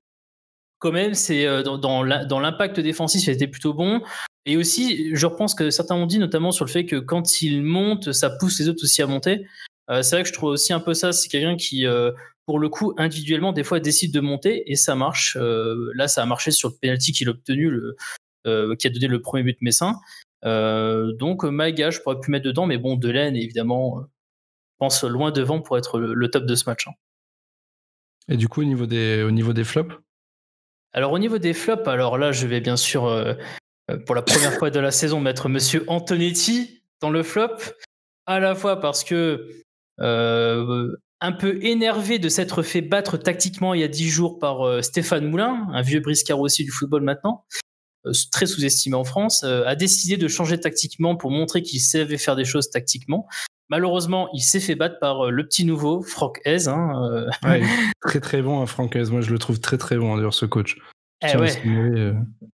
quand même, c'est dans, l'impact défensif, été plutôt bon. Et aussi, je repense que certains ont dit, notamment sur le fait que quand il monte, ça pousse les autres aussi à monter. C'est vrai que je trouve aussi un peu ça. C'est quelqu'un qui, pour le coup, individuellement, des fois, décide de monter et ça marche. Euh, là, ça a marché sur le penalty qu'il a obtenu, le, euh, qui a donné le premier but messin. Euh, donc, Maïga, je pourrais plus mettre dedans, mais bon, Delaine, évidemment, pense loin devant pour être le, top de ce match. Hein. Et du coup, au niveau des, au niveau des flops? Alors, au niveau des flops, alors là, je vais bien sûr, pour la première fois de la saison, mettre Monsieur Antonetti dans le flop, à la fois parce que un peu énervé de s'être fait battre tactiquement il y a dix jours par euh, Stéphane Moulin, un vieux briscard aussi du football maintenant, euh, très sous-estimé en France, euh, a décidé de changer tactiquement pour montrer qu'il savait faire des choses tactiquement. Malheureusement, il s'est fait battre par le petit nouveau, Franck Hez. Hein, <laughs> très très bon, hein, Franck Hez. Moi, je le trouve très très bon, d'ailleurs, ce coach. Eh ouais.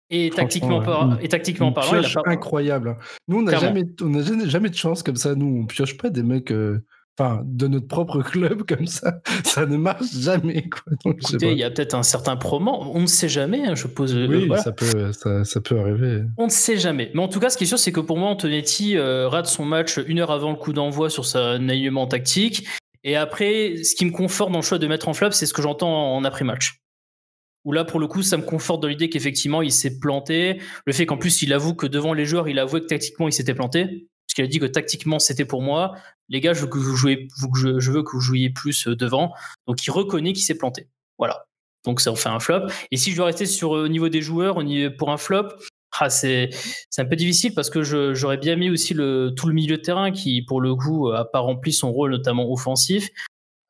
et, tactiquement par... et tactiquement parlant, il a pas... incroyable. Hein. Nous, on n'a jamais, jamais, jamais, de chance comme ça. Nous, on pioche pas des mecs enfin, de notre propre club <laughs> comme ça, ça ne marche jamais. Quoi. Écoutez, il y a peut-être un certain promo, on ne sait jamais, hein, je pose. Euh, oui, ça, peut, ça, peut arriver. On ne sait jamais. Mais en tout cas, ce qui est sûr, c'est que pour moi, Antonetti euh, rate son match une heure avant le coup d'envoi sur son alignement tactique. Et après, ce qui me conforte dans le choix de mettre en flop, c'est ce que j'entends en après-match. Où là, pour le coup, ça me conforte dans l'idée qu'effectivement, il s'est planté. Le fait qu'en plus, il avoue que devant les joueurs, il avoué que tactiquement, il s'était planté parce qu'il a dit que tactiquement c'était pour moi. Les gars, je veux que vous jouiez, je veux que vous jouiez plus euh, devant. Donc il reconnaît qu'il s'est planté. Voilà. Donc ça en fait un flop. Et si je dois rester sur euh, au niveau des joueurs, pour un flop, ah, c'est un peu difficile parce que j'aurais bien mis aussi tout le milieu de terrain qui, pour le coup, a pas rempli son rôle, notamment offensif.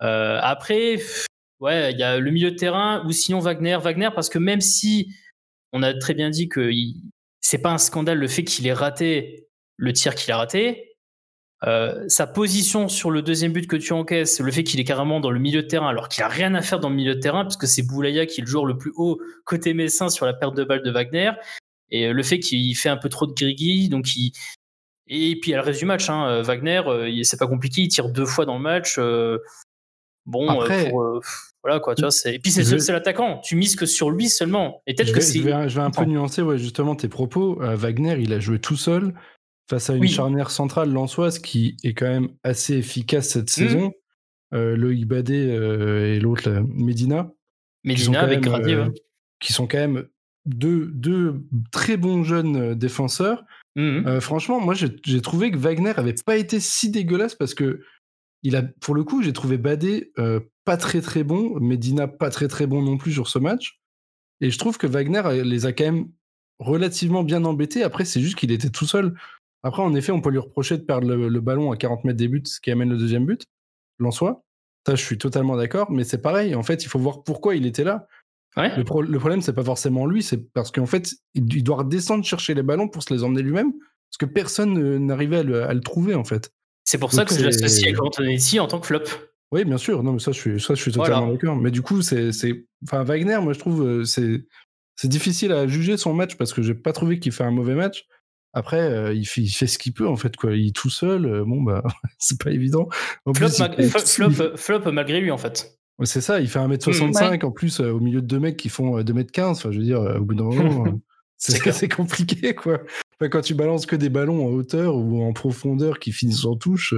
Euh, après, il y a le milieu de terrain ou sinon Wagner. Wagner, parce que même si on a très bien dit que c'est pas un scandale le fait qu'il ait raté le tir qu'il a raté, euh, sa position sur le deuxième but que tu encaisses, le fait qu'il est carrément dans le milieu de terrain, alors qu'il a rien à faire dans le milieu de terrain, puisque c'est Boulaya qui est le joueur le plus haut côté messin sur la perte de balle de Wagner, et euh, le fait qu'il fait un peu trop de grigui, donc il... Et puis, a le reste du match. Hein. Euh, Wagner, c'est pas compliqué, il tire deux fois dans le match. bon, Après... voilà quoi, tu vois. Et puis c'est l'attaquant. Tu mises que sur lui seulement. Et peut-être que Je vais, je vais un peu nuancer ouais, justement tes propos. Wagner, il a joué tout seul face à une charnière centrale lançoise qui est quand même assez efficace cette mmh. saison. Euh, Loïc Badet euh, et l'autre, Medina. Medina avec Grady, euh, Qui sont quand même deux, deux très bons jeunes défenseurs. Mmh. franchement, moi, j'ai trouvé que Wagner avait pas été si dégueulasse parce que, il a, pour le coup, j'ai trouvé Badet pas très très bon, Medina pas très très bon non plus sur ce match. Et je trouve que Wagner les a quand même relativement bien embêtés. Après, c'est juste qu'il était tout seul. Après, en effet, on peut lui reprocher de perdre le, ballon à 40 mètres des buts, ce qui amène le deuxième but, l'en soit. Ça, je suis totalement d'accord, mais c'est pareil. En fait, il faut voir pourquoi il était là. Le, problème, c'est pas forcément lui, c'est parce qu'en fait, il, doit redescendre chercher les ballons pour se les emmener lui-même, parce que personne n'arrivait à, le, trouver, en fait. C'est pour ça que je l'associe avec Antonetti en tant que flop. Oui, bien sûr. Non, mais ça, je suis, ça, je suis totalement d'accord. Mais du coup, c'est, enfin, Wagner, moi, je trouve, euh, c'est, c'est difficile à juger son match parce que j'ai pas trouvé qu'il fait un mauvais match. Après, euh, il, fait, ce qu'il peut en fait quoi. Il est tout seul. Euh, bon bah, <laughs> c'est pas évident. flop, malgré lui en fait. c'est ça. Il fait 1m65 mmh, en plus euh, au milieu de deux mecs qui font 2m15. Enfin, je veux dire, au bout d'un <laughs> moment, <laughs> c'est compliqué quoi. quand tu balances que des ballons en hauteur ou en profondeur qui finissent en touche.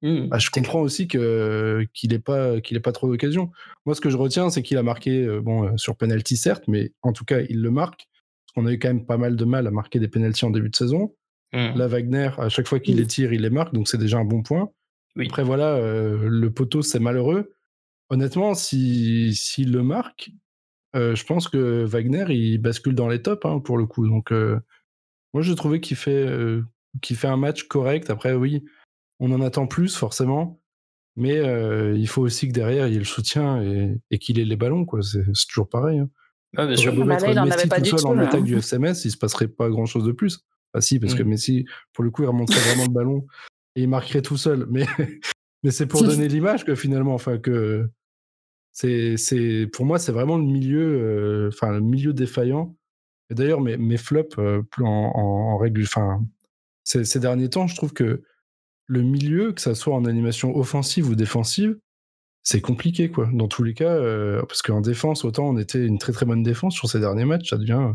Mmh, bah, je comprends aussi que qu'il n'ait pas qu'il ait pas trop d'occasion. Moi, ce que je retiens, c'est qu'il a marqué bon sur penalty certes, mais en tout cas, il le marque on a eu quand même pas mal de mal à marquer des pénalties en début de saison. Mmh. Là, Wagner, à chaque fois qu'il les tire, il les marque, donc c'est déjà un bon point. Après, voilà, euh, le poteau, c'est malheureux. Honnêtement, s'il si, le marque, euh, je pense que Wagner, il bascule dans les tops hein, pour le coup. Donc, euh, moi, je trouvais qu'il fait, qu'il fait un match correct. Après, oui, on en attend plus, forcément. Mais il faut aussi que derrière, il y ait le soutien et, qu'il ait les ballons. quoi. C'est toujours pareil. Hein. Ah, bien sûr. Beau là, il en avait pas du tout. En attaque du FMS, il se passerait pas grand chose de plus. Ah si, parce que mm. Messi, pour le coup, il remonterait vraiment le ballon et il marquerait tout seul. Mais, <laughs> mais c'est pour donner l'image que finalement, enfin que c'est, c'est, pour moi, c'est vraiment le milieu, euh, enfin le milieu défaillant. Et d'ailleurs, mes, mes flops, euh, en, en, règle, enfin, ces, ces derniers temps, je trouve que le milieu, que ça soit en animation offensive ou défensive, c'est compliqué, quoi. Dans tous les cas, euh, parce qu'en défense, autant on était une très très bonne défense sur ces derniers matchs, ça devient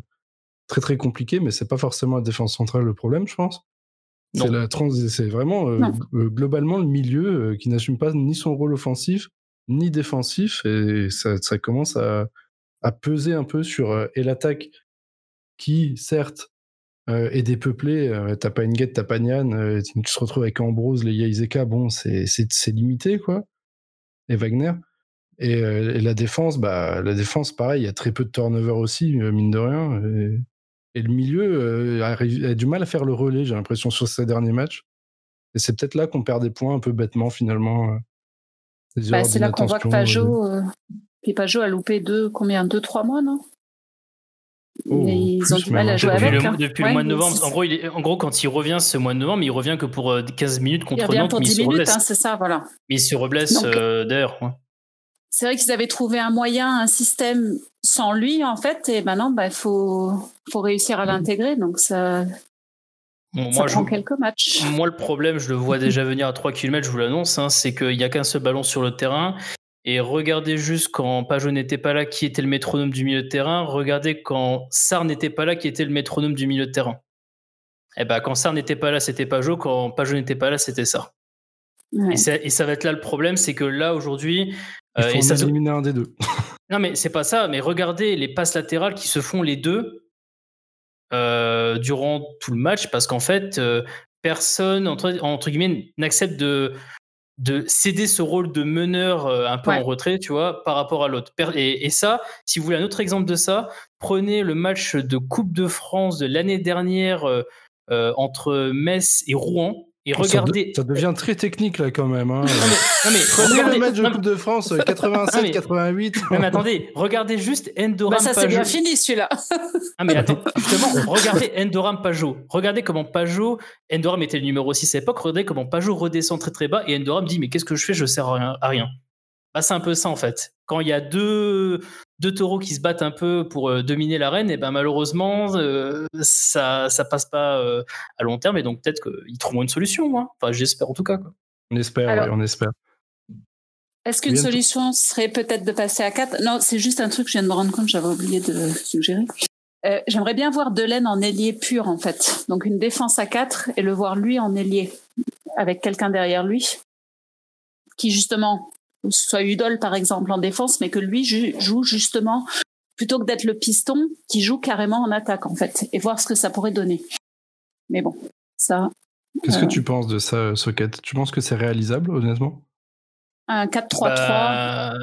très très compliqué, mais c'est pas forcément la défense centrale le problème, je pense. C'est la c'est vraiment euh, euh, globalement le milieu qui n'assume pas ni son rôle offensif ni défensif, et ça, ça commence à, à, peser un peu sur et l'attaque qui, certes, est dépeuplée. t'as pas Nguet, t'as pas Nian, tu te retrouves avec Ambrose, les Yaizeka, bon, c'est limité, quoi et Wagner. Euh, et, la défense, bah, la défense, pareil, il y a très peu de turnover aussi, euh, mine de rien. Et, le milieu euh, a, du mal à faire le relais, j'ai l'impression, sur ces derniers matchs. Et c'est peut-être là qu'on perd des points un peu bêtement, finalement. Bah, c'est là qu'on voit que Pajot, Pajot a loupé deux, combien, deux, trois mois, non? Oh, ils ont du mal à jouer depuis avec. Le, hein. Depuis le mois de novembre. En gros, il en gros, quand il revient ce mois de novembre, il revient que pour 15 euh, minutes contre il revient Nantes. Pour 10 minutes, hein, c'est ça, voilà. Mais il se reblesse euh, d'ailleurs. c'est vrai qu'ils avaient trouvé un moyen, un système sans lui en fait, et maintenant il bah, faut faut réussir à l'intégrer. Donc ça, moi, prend quelques matchs. Moi, le problème, je le vois déjà venir à 3 km, je vous l'annonce, hein, c'est qu'il n'y a qu'un seul ballon sur le terrain. Et regardez juste quand Pajot n'était pas là, qui était le métronome du milieu de terrain. Regardez quand Sar n'était pas là, qui était le métronome du milieu de terrain. Et eh ben, quand Sar n'était pas là, c'était Pajot. Quand Pajot n'était pas là, c'était ça. Et, ça. va être là le problème, c'est que là, aujourd'hui. Il faut euh, éliminer un des deux. <laughs> non, mais c'est pas ça. Mais regardez les passes latérales qui se font les deux euh, durant tout le match, parce qu'en fait, euh, personne, entre, entre guillemets, n'accepte de, de céder ce rôle de meneur euh, un peu en retrait, tu vois, par rapport à l'autre. Et, ça, si vous voulez un autre exemple de ça, prenez le match de Coupe de France de l'année dernière euh, euh, entre Metz et Rouen. Et regardez. Ça, devient très technique là quand même. Hein. Non mais, regardez, le match de Coupe de France 87-88. mais, attendez, regardez juste Endoram bah ça c'est bien fini celui-là. ah mais attends, justement, regardez Endoram Pajot. Regardez comment Pajot, Endoram était le numéro 6 à l'époque, regardez comment Pajot redescend très très bas et Endoram dit mais qu'est-ce que je fais Je sers à rien. Bah, c'est un peu ça en fait. Quand il y a deux, deux taureaux qui se battent un peu pour euh, dominer l'arène, et ben malheureusement euh, ça ça passe pas euh, à long terme et donc peut-être qu'ils trouveront une solution. Hein. Enfin j'espère en tout cas. Quoi. On espère, on espère. Est-ce qu'une solution serait peut-être de passer à 4 Non, c'est juste un truc que je viens de me rendre compte, j'avais oublié de suggérer. J'aimerais bien voir Delaine en ailier pur en fait. Donc une défense à 4 et le voir lui en ailier avec quelqu'un derrière lui qui justement soit Udol par exemple en défense, mais que lui joue justement plutôt que d'être le piston, qui joue carrément en attaque en fait, et voir ce que ça pourrait donner. Mais bon, ça. Qu'est-ce que euh, tu penses de ça, Socket? Tu penses que c'est réalisable, honnêtement? Un 4-3-3. Bah,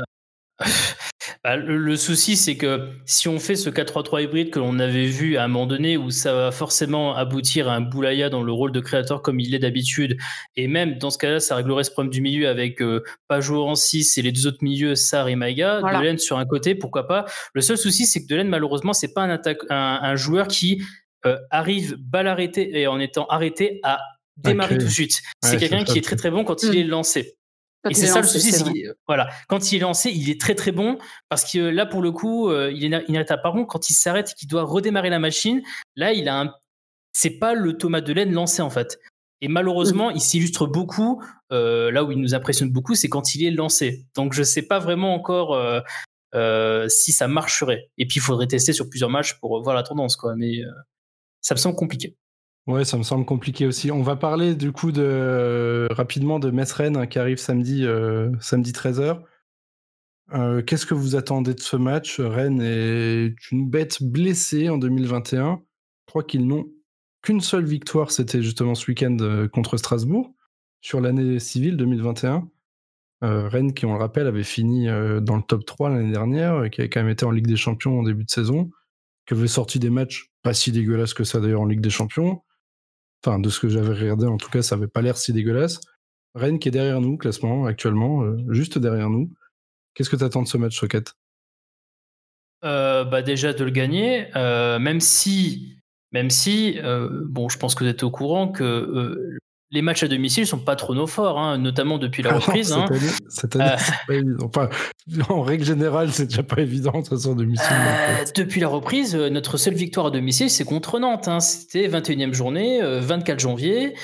le, souci, c'est que si on fait ce 4-3-3 hybride que l'on avait vu à un moment donné, où ça va forcément aboutir à un Boulaya dans le rôle de créateur comme il est d'habitude, et même dans ce cas-là, ça réglerait ce problème du milieu avec euh, Pajot en 6 et les deux autres milieux, Sar et Maïga, Delaine sur un côté, pourquoi pas. Le seul souci, c'est que Delaine, malheureusement, c'est pas un, attaque, un, joueur qui euh, arrive balle arrêtée et en étant arrêté à démarrer tout de suite. C'est quelqu'un qui est très très bon quand il mm. est lancé et c'est ça le souci, voilà, quand il est lancé, il est très très bon parce que là pour le coup, euh, il est inarrêtable. Par contre, quand il s'arrête et qu'il doit redémarrer la machine, là il a un, c'est pas le Thomas Delaine lancé en fait. Et malheureusement, il s'illustre beaucoup. Euh, là où il nous impressionne beaucoup, c'est quand il est lancé. Donc je sais pas vraiment encore euh, si ça marcherait. Et puis il faudrait tester sur plusieurs matchs pour voir la tendance quoi. Mais ça me semble compliqué. Ouais, ça me semble compliqué aussi. On va parler du coup de rapidement de Metz Rennes hein, qui arrive samedi, euh, samedi 13h. Euh, qu'est-ce que vous attendez de ce match? Rennes est une bête blessée en 2021. Je crois qu'ils n'ont qu'une seule victoire, c'était justement ce week-end euh, contre Strasbourg, sur l'année civile 2021. Rennes, qui on le rappelle, avait fini dans le top 3 l'année dernière, qui avait quand même été en Ligue des Champions en début de saison, qui avait sorti des matchs pas si dégueulasses que ça d'ailleurs en Ligue des Champions, Enfin, de ce que j'avais regardé, en tout cas, ça avait pas l'air si dégueulasse. Rennes qui est derrière nous, classement, actuellement, euh, juste derrière nous. Qu'est-ce que tu attends de ce match, Socket? Euh, bah Déjà de le gagner, euh, même si, même si bon, je pense que vous êtes au courant que les matchs à domicile sont pas trop nos forts, hein, notamment depuis la ah reprise. Hein. cette année, pas évident. en règle générale, c'est déjà pas évident de toute façon domicile. Euh, depuis la reprise, euh, notre seule victoire à domicile, c'est contre Nantes. Hein. C'était 21e journée, 24 euh, janvier.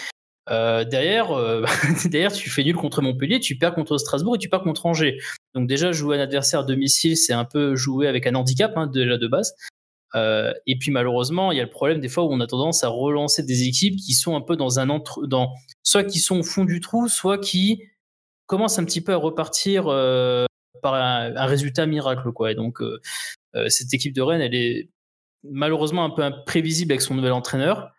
derrière, <laughs> derrière, tu fais nul contre Montpellier, tu perds contre Strasbourg et tu perds contre Angers. Donc déjà, jouer un adversaire à domicile, c'est un peu jouer avec un handicap hein, déjà de base. Euh, et puis malheureusement, il y a le problème des fois où on a tendance à relancer des équipes qui sont un peu dans un entre, dans soit qui sont au fond du trou, soit qui commencent un petit peu à repartir euh, par un, résultat miracle, quoi. Et donc euh, cette équipe de Rennes, elle est malheureusement un peu imprévisible avec son nouvel entraîneur.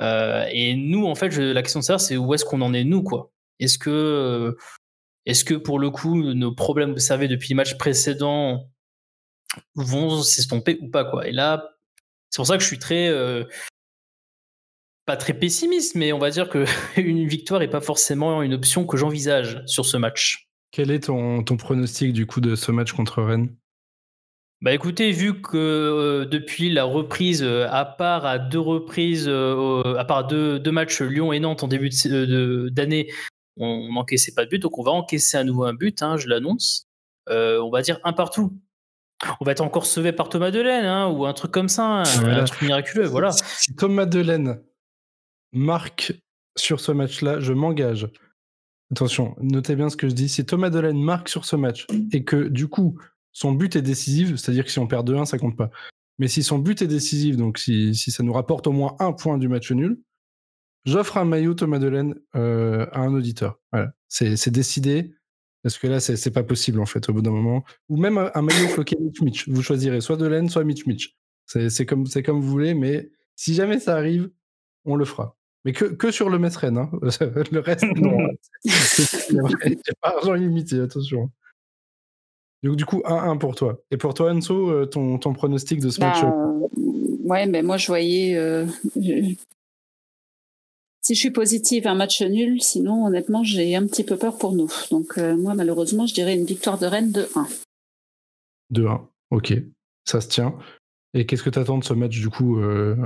et nous, en fait, la question de savoir, c'est où est-ce qu'on en est nous, quoi? Est-ce que, est-ce que pour le coup, nos problèmes observés depuis les matchs précédents vont s'estomper ou pas quoi. Et là, c'est pour ça que je suis très euh, pas très pessimiste, mais on va dire que <laughs> une victoire est pas forcément une option que j'envisage sur ce match. Quel est ton, ton pronostic du coup de ce match contre Rennes? Bah écoutez, vu que euh, depuis la reprise, euh, à part à deux reprises, à part deux, deux, matchs Lyon et Nantes en début d'année, de, on n'encaissait pas de but, donc on va encaisser à nouveau un but, hein, je l'annonce. on va dire un partout. On va être encore sauvé par Thomas Delaine hein, ou un truc comme ça, un, un truc miraculeux. Voilà. Si Thomas Delaine marque sur ce match-là, je m'engage. Attention, notez bien ce que je dis. Si Thomas Delaine marque sur ce match et que du coup son but est décisif, c'est-à-dire que si on perd 2-1, ça compte pas. Mais si son but est décisif, donc si, si ça nous rapporte au moins un point du match nul, j'offre un maillot Thomas Delaine euh, à un auditeur. Voilà. C'est décidé. Parce que là, c'est pas possible, en fait, au bout d'un moment. Ou même un, maillot <coughs> floqué Mitch Mitch. Vous choisirez soit Delaine, soit Mitch Mitch. C'est comme, comme vous voulez, mais si jamais ça arrive, on le fera. Mais que, que sur le Mesren. Hein. <laughs> le reste, non. J'ai <laughs> pas argent illimité, attention. Donc, du coup, 1-1 pour toi. Et pour toi, Anso, euh, ton, ton pronostic de ce match bah, Ouais, mais moi, je voyais. Euh, si je suis positive, un match nul. Sinon, honnêtement, j'ai un petit peu peur pour nous. Donc, euh, moi, malheureusement, je dirais une victoire de Rennes de 1. De 1, ok. Ça se tient. Et qu'est-ce que tu attends de ce match du coup euh,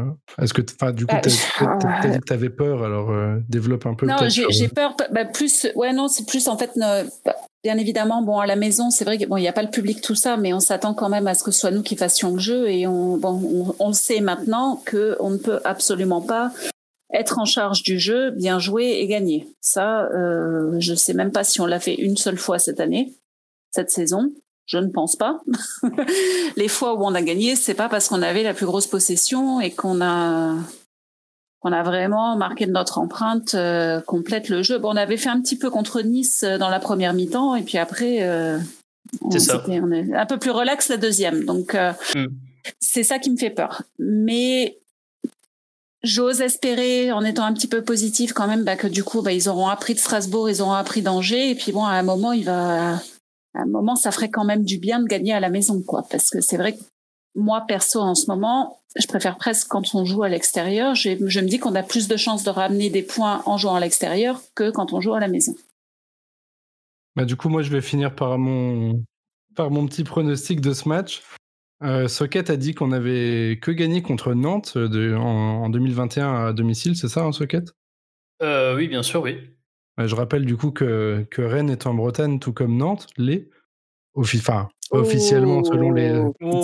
Est-ce que du coup, bah, tu as, <laughs> dit que tu avais peur, alors euh, développe un peu. Non, j'ai peur. Bah, plus, ouais, non, c'est plus en fait. bien évidemment, bon, à la maison, c'est vrai qu'il bon, n'y a pas le public, tout ça, mais on s'attend quand même à ce que ce soit nous qui fassions le jeu. Et on, bon, on, on sait maintenant qu'on ne peut absolument pas être en charge du jeu, bien jouer et gagner. Ça, euh, je sais même pas si on l'a fait une seule fois cette année, cette saison. Je ne pense pas. <laughs> Les fois où on a gagné, c'est pas parce qu'on avait la plus grosse possession et qu'on a qu'on a vraiment marqué de notre empreinte euh, complète le jeu. Bon, on avait fait un petit peu contre Nice euh, dans la première mi-temps et puis après, euh, on, on, est un peu plus relax la deuxième. Donc, euh, mm. c'est ça qui me fait peur. Mais J'ose espérer, en étant un petit peu positif quand même, bah, que du coup, bah, ils auront appris de Strasbourg, ils auront appris d'Angers, et puis bon, à un moment, il va, à un moment, ça ferait quand même du bien de gagner à la maison, quoi, parce que c'est vrai que moi, perso, en ce moment, je préfère presque quand on joue à l'extérieur. Je, me dis qu'on a plus de chances de ramener des points en jouant à l'extérieur que quand on joue à la maison. Bah, du coup, moi, je vais finir par mon, par mon petit pronostic de ce match. Euh, Socket a dit qu'on avait que gagné contre Nantes euh, en, 2021 à domicile, c'est ça, hein, Socket? Euh, Oui, bien sûr, oui. je rappelle du coup que, que, Rennes est en Bretagne, tout comme Nantes, les. Enfin, officiellement, selon les. Oh,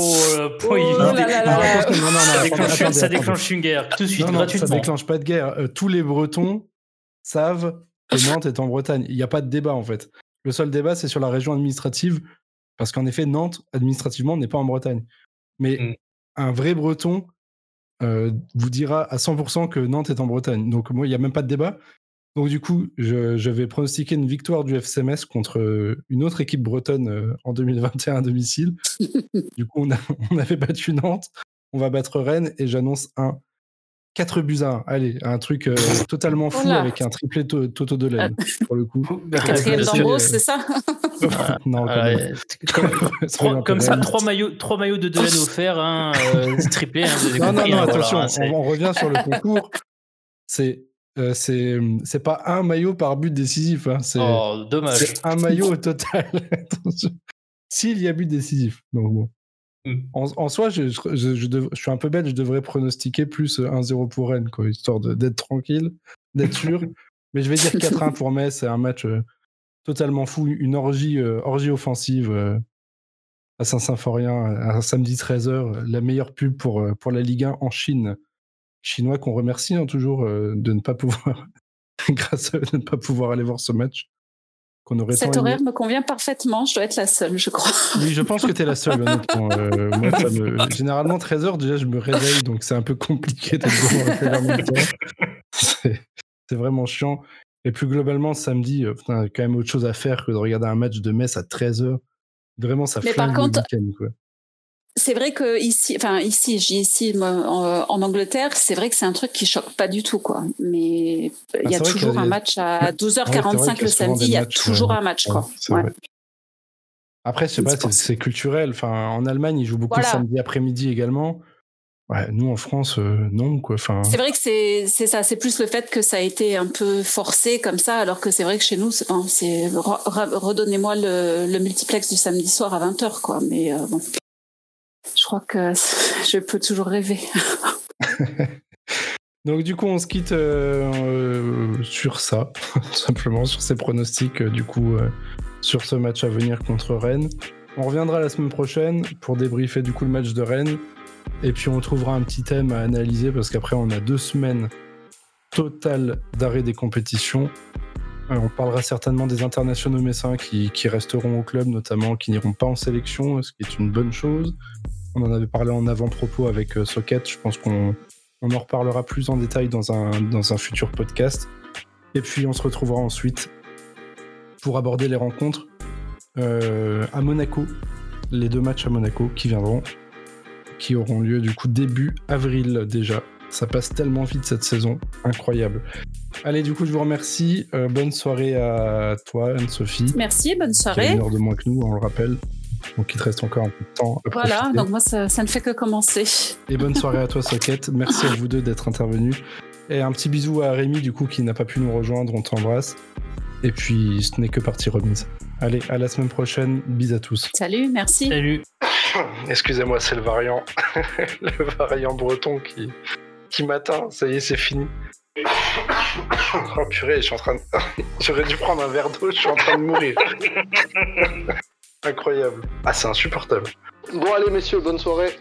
Ça déclenche une guerre, tout de suite, gratuitement. Ça déclenche pas de guerre. tous les Bretons savent que <laughs> Nantes est en Bretagne. Il n'y a pas de débat, en fait. Le seul débat, c'est sur la région administrative parce qu'en effet, Nantes, administrativement, n'est pas en Bretagne. Mais mmh. un vrai breton euh, vous dira à 100% que Nantes est en Bretagne. Donc, moi, il n'y a même pas de débat. Donc, du coup, je, vais pronostiquer une victoire du FCMS contre euh, une autre équipe bretonne euh, en 2021 à domicile. <laughs> du coup, <laughs> on, avait battu Nantes. On va battre Rennes et j'annonce un 4 buts à 1. Allez, un truc <laughs> totalement fou avec un triplé Toto de laine, pour le coup. Quatrième d'Ambros, c'est ça <laughs> non, <laughs> comme, ça, trois maillots, trois maillots de Delaine offerts, hein, euh, triplé. Hein, non, non, non, hein, attention, on, revient sur le concours. C'est euh, c'est pas un maillot par but décisif. Hein, c'est oh, dommage. un maillot au total. S'il y a but décisif. Donc bon. Hmm. En, soi, je, je, je, suis un peu bête, je devrais pronostiquer plus 1-0 pour Rennes, quoi, histoire d'être tranquille, d'être <laughs> sûr. Mais je vais dire 4-1 pour Metz, c'est un match euh, totalement fou, une orgie, euh, orgie offensive euh, à Saint-Symphorien, un samedi 13h, la meilleure pub pour, pour la Ligue 1 en Chine. Chinois qu'on remercie hein, toujours de ne pas pouvoir, <laughs> grâce à eux, de ne pas pouvoir aller voir ce match. Qu'on aurait Cet horaire me convient parfaitement, je dois être la seule, je crois. Oui, je pense que tu es la seule, <laughs> moi, Généralement, 13h, déjà, je me réveille, donc c'est un peu compliqué C'est vraiment chiant. Et plus globalement, samedi, il y a quand même autre chose à faire que de regarder un match de Metz à 13h. Vraiment, ça fait par contre, C'est vrai que ici, enfin ici, j'ai ici en, Angleterre, c'est vrai que c'est un truc qui choque pas du tout, quoi. Mais il y a toujours un match à 12h45 le samedi, il y a toujours un match, quoi. Après, pas, c'est culturel. Enfin, en Allemagne, ils jouent beaucoup le samedi après-midi également. Ouais, nous en France, euh, non quoi. Enfin. C'est vrai que c'est ça, c'est plus le fait que ça a été un peu forcé comme ça, alors que c'est vrai que chez nous, c'est redonnez-moi le, le, multiplex du samedi soir à 20 h quoi. Mais euh, bon, je crois que <laughs> je peux toujours rêver. <laughs> Donc du coup, on se quitte euh, sur ça, <laughs> simplement sur ces pronostics. du coup, sur ce match à venir contre Rennes. On reviendra la semaine prochaine pour débriefer du coup le match de Rennes. Et puis on trouvera un petit thème à analyser parce qu'après on a deux semaines totales d'arrêt des compétitions. Euh, on parlera certainement des internationaux messins qui, resteront au club, notamment qui n'iront pas en sélection, ce qui est une bonne chose. On en avait parlé en avant-propos avec euh, Socket. Je pense qu'on on en reparlera plus en détail dans un, dans un futur podcast. Et puis on se retrouvera ensuite pour aborder les rencontres euh, à Monaco, les deux matchs à Monaco qui viendront, qui auront lieu du coup début avril déjà. Ça passe tellement vite cette saison, incroyable. Allez, du coup, je vous remercie. Euh, bonne soirée à toi, Anne-Sophie. Merci, bonne soirée. une heure de moins que nous, on le rappelle. Donc il te reste encore un peu de temps. voilà, donc moi ça, ne fait que commencer. Et bonne soirée à toi Socket. <laughs> Merci à vous deux d'être intervenus. Et un petit bisou à Rémi du coup qui n'a pas pu nous rejoindre, on t'embrasse. Et puis ce n'est que partie remise. Allez, à la semaine prochaine. Bis à tous. Salut, merci. Salut. <coughs> Excusez-moi, c'est le variant, <laughs> le variant breton qui, qui m'atteint. Ça y est, c'est fini. <coughs> Oh purée, je suis en train de... <laughs> J'aurais dû prendre un verre d'eau, je suis en train de mourir. Incroyable. Ah, c'est insupportable. Bon, allez, messieurs, bonne soirée.